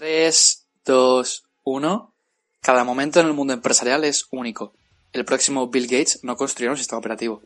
3, 2, 1. Cada momento en el mundo empresarial es único. El próximo Bill Gates no construirá un sistema operativo.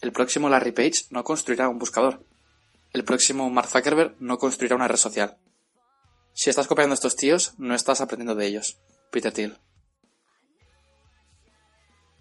El próximo Larry Page no construirá un buscador. El próximo Mark Zuckerberg no construirá una red social. Si estás copiando a estos tíos, no estás aprendiendo de ellos. Peter Thiel.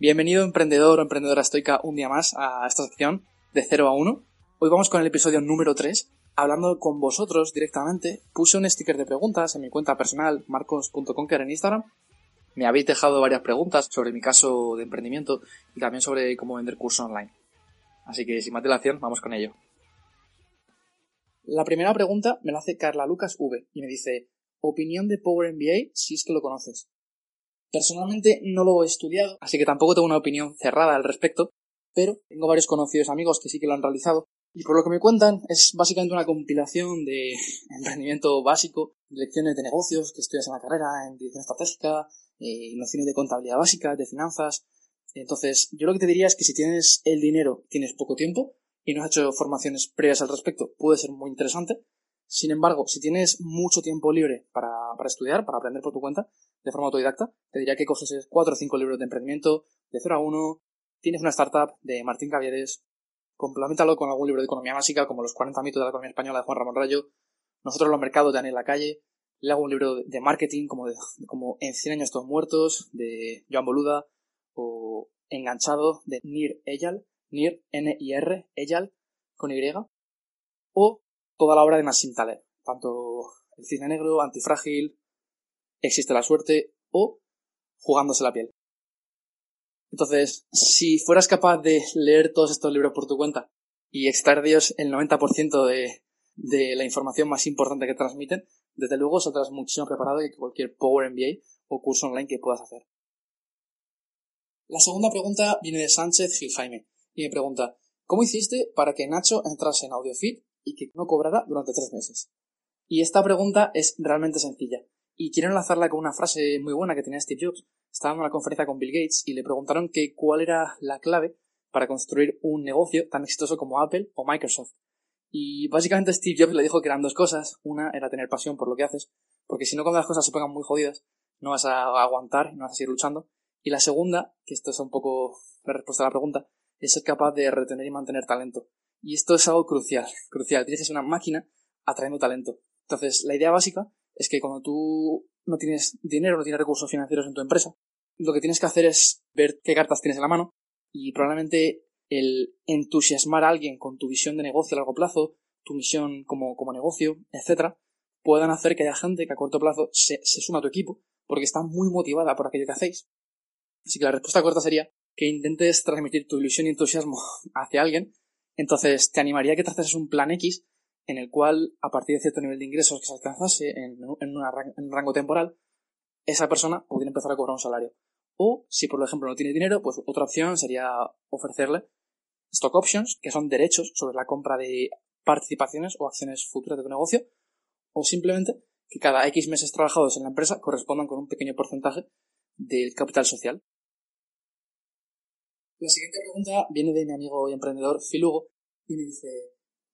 Bienvenido emprendedor o emprendedora estoica un día más a esta sección de 0 a 1. Hoy vamos con el episodio número 3 hablando con vosotros directamente, puse un sticker de preguntas en mi cuenta personal, marcos.conquer en Instagram. Me habéis dejado varias preguntas sobre mi caso de emprendimiento y también sobre cómo vender cursos online. Así que sin más dilación, vamos con ello. La primera pregunta me la hace Carla Lucas V y me dice, opinión de Power MBA si es que lo conoces. Personalmente no lo he estudiado, así que tampoco tengo una opinión cerrada al respecto, pero tengo varios conocidos amigos que sí que lo han realizado y por lo que me cuentan, es básicamente una compilación de emprendimiento básico, lecciones de negocios que estudias en la carrera, en dirección estratégica, eh, nociones de contabilidad básica, de finanzas. Entonces, yo lo que te diría es que si tienes el dinero, tienes poco tiempo y no has hecho formaciones previas al respecto, puede ser muy interesante. Sin embargo, si tienes mucho tiempo libre para, para estudiar, para aprender por tu cuenta, de forma autodidacta, te diría que coges cuatro o cinco libros de emprendimiento, de 0 a 1, tienes una startup de Martín Caviedes, Complementalo con algún libro de economía básica, como Los 40 mitos de la economía española de Juan Ramón Rayo, Nosotros los mercados de Daniel Lacalle, le hago un libro de marketing como, como En 100 años todos muertos, de Joan Boluda, o Enganchado, de Nir Eyal, Nir, N-I-R, Eyal, con Y, o toda la obra de Nassim Taleb, tanto El cine negro, Antifrágil, Existe la suerte, o Jugándose la piel. Entonces, si fueras capaz de leer todos estos libros por tu cuenta y extraer de ellos el 90% de, de la información más importante que transmiten, desde luego saldrás muchísimo preparado que cualquier Power MBA o curso online que puedas hacer. La segunda pregunta viene de Sánchez Gil Jaime y me pregunta, ¿cómo hiciste para que Nacho entrase en AudioFit y que no cobrara durante tres meses? Y esta pregunta es realmente sencilla y quiero enlazarla con una frase muy buena que tenía Steve Jobs, estaba en una conferencia con Bill Gates y le preguntaron que cuál era la clave para construir un negocio tan exitoso como Apple o Microsoft. Y básicamente Steve Jobs le dijo que eran dos cosas. Una era tener pasión por lo que haces, porque si no cuando las cosas se pongan muy jodidas, no vas a aguantar, no vas a seguir luchando. Y la segunda, que esto es un poco la respuesta a la pregunta, es ser capaz de retener y mantener talento. Y esto es algo crucial, crucial. Tienes que ser una máquina atrayendo talento. Entonces, la idea básica es que cuando tú no tienes dinero, no tienes recursos financieros en tu empresa, lo que tienes que hacer es ver qué cartas tienes en la mano y probablemente el entusiasmar a alguien con tu visión de negocio a largo plazo, tu misión como, como negocio, etcétera, puedan hacer que haya gente que a corto plazo se, se suma a tu equipo porque está muy motivada por aquello que hacéis. Así que la respuesta corta sería que intentes transmitir tu ilusión y entusiasmo hacia alguien. Entonces te animaría a que traces un plan X en el cual, a partir de cierto nivel de ingresos que se alcanzase en, un rango temporal, esa persona podría empezar a cobrar un salario. O, si por ejemplo no tiene dinero, pues otra opción sería ofrecerle stock options, que son derechos sobre la compra de participaciones o acciones futuras de tu negocio, o simplemente que cada X meses trabajados en la empresa correspondan con un pequeño porcentaje del capital social. La siguiente pregunta viene de mi amigo y emprendedor Phil Hugo y me dice,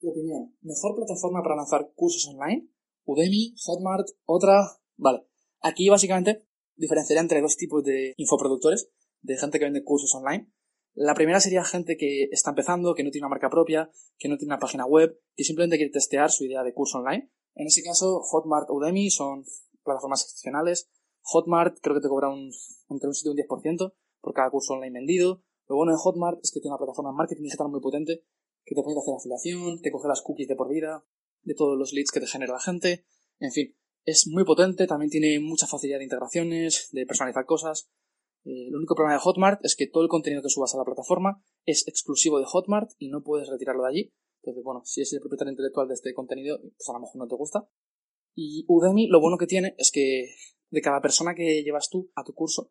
tu opinión, ¿mejor plataforma para lanzar cursos online? Udemy, Hotmart, otra... Vale. Aquí básicamente diferenciaría entre dos tipos de infoproductores, de gente que vende cursos online. La primera sería gente que está empezando, que no tiene una marca propia, que no tiene una página web, que simplemente quiere testear su idea de curso online. En ese caso, Hotmart o Udemy son plataformas excepcionales. Hotmart creo que te cobra un, entre un 7 y un 10% por cada curso online vendido. Lo bueno de Hotmart es que tiene una plataforma de marketing digital muy potente que te permite hacer afiliación, te coge las cookies de por vida, de todos los leads que te genera la gente, en fin, es muy potente, también tiene mucha facilidad de integraciones, de personalizar cosas. Eh, el único problema de Hotmart es que todo el contenido que subas a la plataforma es exclusivo de Hotmart y no puedes retirarlo de allí. Entonces, bueno, si es el propietario intelectual de este contenido, pues a lo mejor no te gusta. Y Udemy lo bueno que tiene es que de cada persona que llevas tú a tu curso,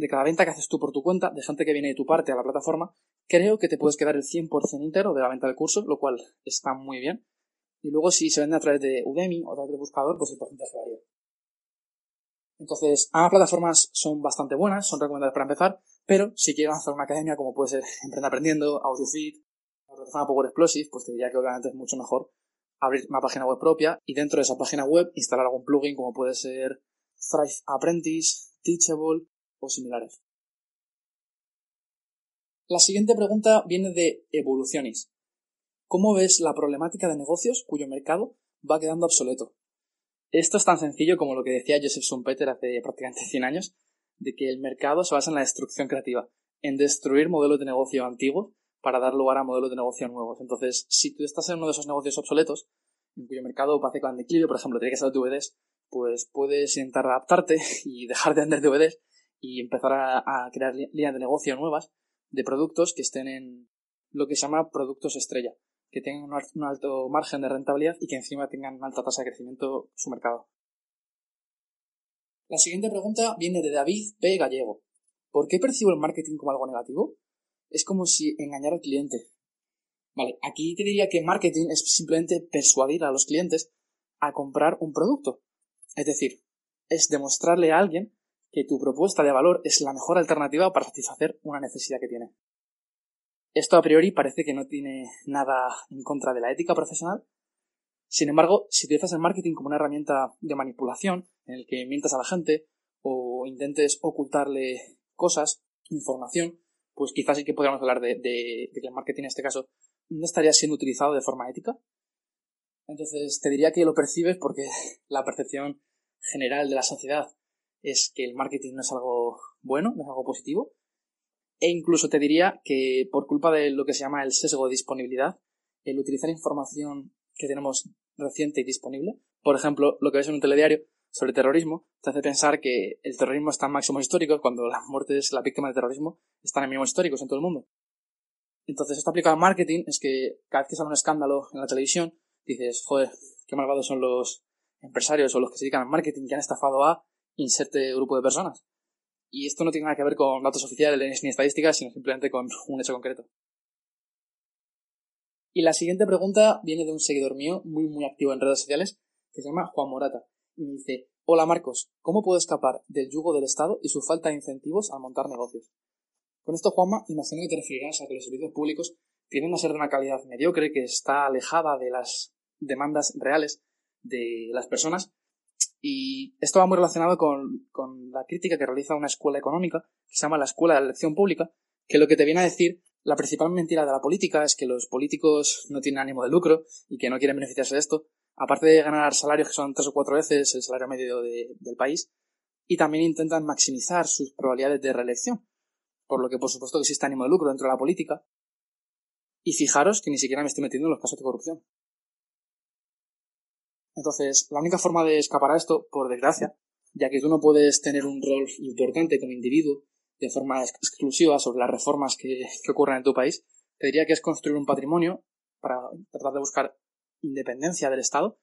de cada venta que haces tú por tu cuenta, de gente que viene de tu parte a la plataforma, creo que te puedes quedar el 100% íntegro de la venta del curso, lo cual está muy bien. Y luego si se vende a través de Udemy o a través de buscador, pues el porcentaje varía. Entonces, ambas plataformas son bastante buenas, son recomendadas para empezar, pero si quieres lanzar una academia como puede ser Emprende Aprendiendo, AudioFit, la plataforma Power Explosive, pues te diría que obviamente es mucho mejor abrir una página web propia y dentro de esa página web instalar algún plugin como puede ser Thrive Apprentice, Teachable o similares. La siguiente pregunta viene de Evolucionis. ¿Cómo ves la problemática de negocios cuyo mercado va quedando obsoleto? Esto es tan sencillo como lo que decía Joseph Schumpeter hace prácticamente 100 años, de que el mercado se basa en la destrucción creativa, en destruir modelos de negocio antiguos para dar lugar a modelos de negocio nuevos. Entonces, si tú estás en uno de esos negocios obsoletos, en cuyo mercado parece que va en declive, por ejemplo, tiene que ser DVDs, pues puedes intentar adaptarte y dejar de vender DVDs y empezar a, crear líneas de negocio nuevas de productos que estén en lo que se llama productos estrella, que tengan un alto margen de rentabilidad y que encima tengan alta tasa de crecimiento su mercado. La siguiente pregunta viene de David P. Gallego. ¿Por qué percibo el marketing como algo negativo? Es como si engañara al cliente. Vale, aquí te diría que marketing es simplemente persuadir a los clientes a comprar un producto. Es decir, es demostrarle a alguien que tu propuesta de valor es la mejor alternativa para satisfacer una necesidad que tiene. Esto a priori parece que no tiene nada en contra de la ética profesional. Sin embargo, si utilizas el marketing como una herramienta de manipulación, en el que mientas a la gente o intentes ocultarle cosas, información, pues quizás sí que podríamos hablar de, que el marketing en este caso no estaría siendo utilizado de forma ética. Entonces te diría que lo percibes porque la percepción general de la sociedad es que el marketing no es algo bueno, no es algo positivo. E incluso te diría que por culpa de lo que se llama el sesgo de disponibilidad, el utilizar información que tenemos reciente y disponible, por ejemplo, lo que ves en un telediario sobre terrorismo, te hace pensar que el terrorismo está en máximos históricos cuando las muertes, la víctima de terrorismo, están en mínimos históricos en todo el mundo. Entonces, esto aplicado al marketing es que cada vez que sale un escándalo en la televisión, dices, joder, qué malvados son los empresarios o los que se dedican al marketing que han estafado a inserte grupo de personas. Y esto no tiene nada que ver con datos oficiales ni estadísticas, sino simplemente con un hecho concreto. Y la siguiente pregunta viene de un seguidor mío, muy muy activo en redes sociales, que se llama Juan Morata, y me dice, Hola Marcos, ¿cómo puedo escapar del yugo del Estado y su falta de incentivos al montar negocios? Con esto, Juanma, imagino que te referirás a que los servicios públicos tienen a ser de una calidad mediocre que está alejada de las demandas reales de las personas y esto va muy relacionado con, con, la crítica que realiza una escuela económica que se llama la Escuela de la Elección Pública, que lo que te viene a decir, la principal mentira de la política es que los políticos no tienen ánimo de lucro y que no quieren beneficiarse de esto, aparte de ganar salarios que son tres o cuatro veces el salario medio del país, y también intentan maximizar sus probabilidades de reelección, por lo que por supuesto que existe ánimo de lucro dentro de la política. Y fijaros que ni siquiera me estoy metiendo en los casos de corrupción. Entonces, la única forma de escapar a esto, por desgracia, ya que tú no puedes tener un rol importante como individuo de forma exclusiva sobre las reformas que, que ocurren en tu país, te diría que es construir un patrimonio para tratar de buscar independencia del Estado.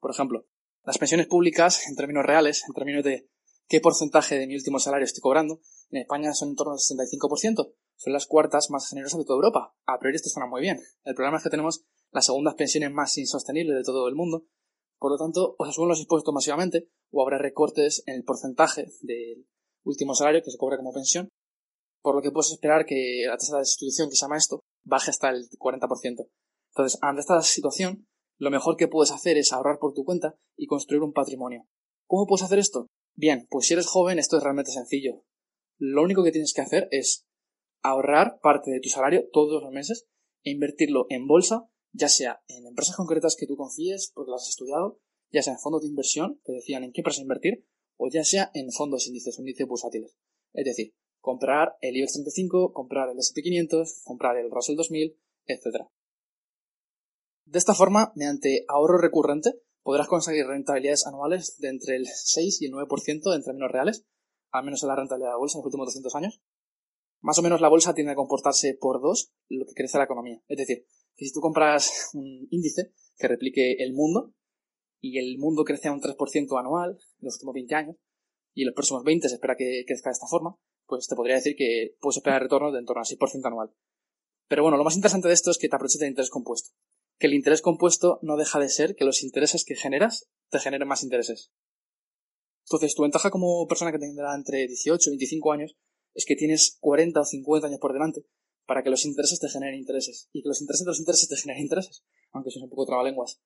Por ejemplo, las pensiones públicas, en términos reales, en términos de qué porcentaje de mi último salario estoy cobrando, en España son en torno al 65%. Son las cuartas más generosas de toda Europa. A priori esto suena muy bien. El problema es que tenemos las segundas pensiones más insostenibles de todo el mundo por lo tanto, o se suben los impuestos masivamente o habrá recortes en el porcentaje del último salario que se cobra como pensión, por lo que puedes esperar que la tasa de sustitución que se llama esto baje hasta el 40%. Entonces, ante esta situación, lo mejor que puedes hacer es ahorrar por tu cuenta y construir un patrimonio. ¿Cómo puedes hacer esto? Bien, pues si eres joven esto es realmente sencillo. Lo único que tienes que hacer es ahorrar parte de tu salario todos los meses e invertirlo en bolsa ya sea en empresas concretas que tú confíes porque las has estudiado, ya sea en fondos de inversión que decían en qué empresa invertir, o ya sea en fondos índices, índices bursátiles. Es decir, comprar el IBEX 35, comprar el S&P 500, comprar el Russell 2000, etc. De esta forma, mediante ahorro recurrente, podrás conseguir rentabilidades anuales de entre el 6 y el 9% en términos reales, al menos en la rentabilidad de la bolsa en los últimos 200 años. Más o menos la bolsa tiene que comportarse por dos lo que crece la economía. Es decir, que si tú compras un índice que replique el mundo y el mundo crece a un 3% anual en los últimos 20 años y en los próximos 20 se espera que crezca de esta forma, pues te podría decir que puedes esperar retorno de en torno al 6% anual. Pero bueno, lo más interesante de esto es que te aproveches del interés compuesto. Que el interés compuesto no deja de ser que los intereses que generas te generen más intereses. Entonces, tu ventaja como persona que tendrá entre 18 y 25 años es que tienes 40 o 50 años por delante para que los intereses te generen intereses y que los intereses de los intereses te generen intereses, aunque son un poco trabalenguas.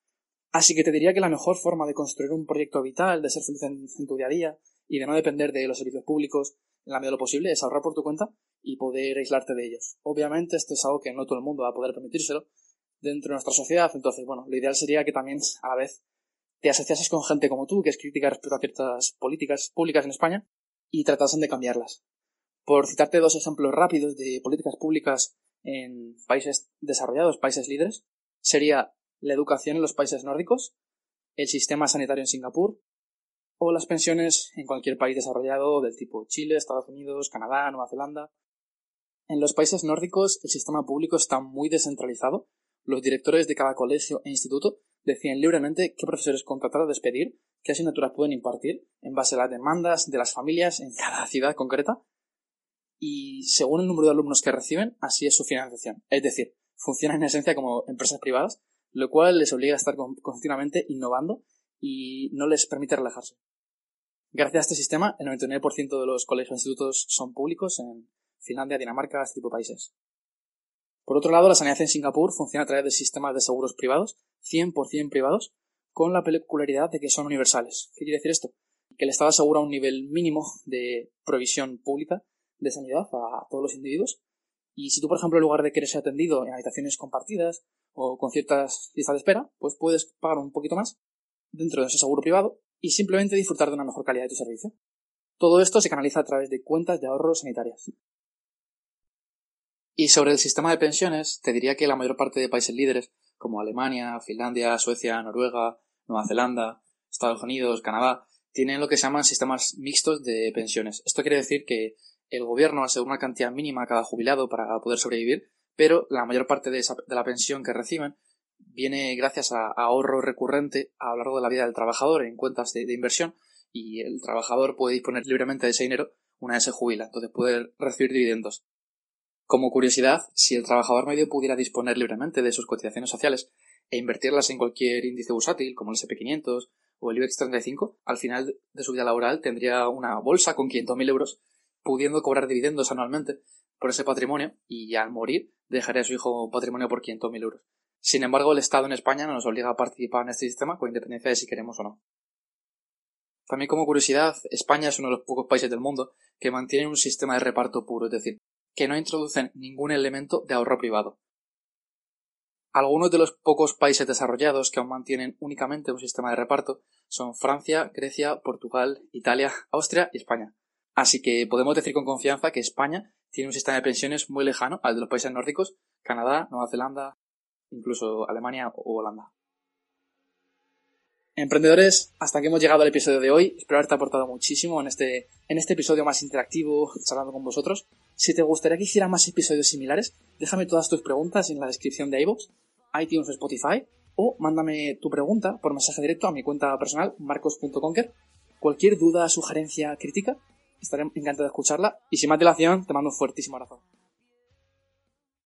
Así que te diría que la mejor forma de construir un proyecto vital, de ser feliz en, tu día a día y de no depender de los servicios públicos en la medida de lo posible es ahorrar por tu cuenta y poder aislarte de ellos. Obviamente esto es algo que no todo el mundo va a poder permitírselo dentro de nuestra sociedad, entonces bueno, lo ideal sería que también a la vez te asociases con gente como tú, que es crítica respecto a ciertas políticas públicas en España, y tratasen de cambiarlas. Por citarte dos ejemplos rápidos de políticas públicas en países desarrollados, países líderes, sería la educación en los países nórdicos, el sistema sanitario en Singapur o las pensiones en cualquier país desarrollado del tipo Chile, Estados Unidos, Canadá, Nueva Zelanda. En los países nórdicos el sistema público está muy descentralizado. Los directores de cada colegio e instituto deciden libremente qué profesores contratar o despedir, qué asignaturas pueden impartir en base a las demandas de las familias en cada ciudad concreta y según el número de alumnos que reciben, así es su financiación. Es decir, funcionan en esencia como empresas privadas, lo cual les obliga a estar continuamente innovando y no les permite relajarse. Gracias a este sistema, el 99% de los colegios e institutos son públicos en Finlandia, Dinamarca, este tipo de países. Por otro lado, la sanidad en Singapur funciona a través de sistemas de seguros privados, 100% privados, con la peculiaridad de que son universales. ¿Qué quiere decir esto? Que el Estado asegura un nivel mínimo de provisión pública de sanidad a todos los individuos. Y si tú, por ejemplo, en lugar de querer ser atendido en habitaciones compartidas o con ciertas listas de espera, pues puedes pagar un poquito más dentro de ese seguro privado y simplemente disfrutar de una mejor calidad de tu servicio. Todo esto se canaliza a través de cuentas de ahorro sanitarias. Y sobre el sistema de pensiones, te diría que la mayor parte de países líderes, como Alemania, Finlandia, Suecia, Noruega, Nueva Zelanda, Estados Unidos, Canadá, tienen lo que se llaman sistemas mixtos de pensiones. Esto quiere decir que el gobierno asegura una cantidad mínima a cada jubilado para poder sobrevivir, pero la mayor parte de, la pensión que reciben viene gracias a, ahorro recurrente a lo largo de la vida del trabajador en cuentas de, inversión y el trabajador puede disponer libremente de ese dinero una vez se jubila, entonces puede recibir dividendos. Como curiosidad, si el trabajador medio pudiera disponer libremente de sus cotizaciones sociales e invertirlas en cualquier índice bursátil como el SP500 o el IBEX 35, al final de su vida laboral tendría una bolsa con 500.000 euros pudiendo cobrar dividendos anualmente por ese patrimonio y al morir dejaría a su hijo un patrimonio por 500.000 euros. Sin embargo, el Estado en España no nos obliga a participar en este sistema con independencia de si queremos o no. También como curiosidad, España es uno de los pocos países del mundo que mantienen un sistema de reparto puro, es decir, que no introducen ningún elemento de ahorro privado. Algunos de los pocos países desarrollados que aún mantienen únicamente un sistema de reparto son Francia, Grecia, Portugal, Italia, Austria y España. Así que podemos decir con confianza que España tiene un sistema de pensiones muy lejano al de los países nórdicos, Canadá, Nueva Zelanda, incluso Alemania o Holanda. Emprendedores, hasta aquí hemos llegado al episodio de hoy. Espero haberte aportado muchísimo en este, en este episodio más interactivo, charlando con vosotros. Si te gustaría que hiciera más episodios similares, déjame todas tus preguntas en la descripción de iVoox, iTunes o Spotify, o mándame tu pregunta por mensaje directo a mi cuenta personal, marcos.conquer. Cualquier duda, sugerencia, crítica, Estaré encantado de escucharla. Y sin más dilación, te mando un fuertísimo abrazo.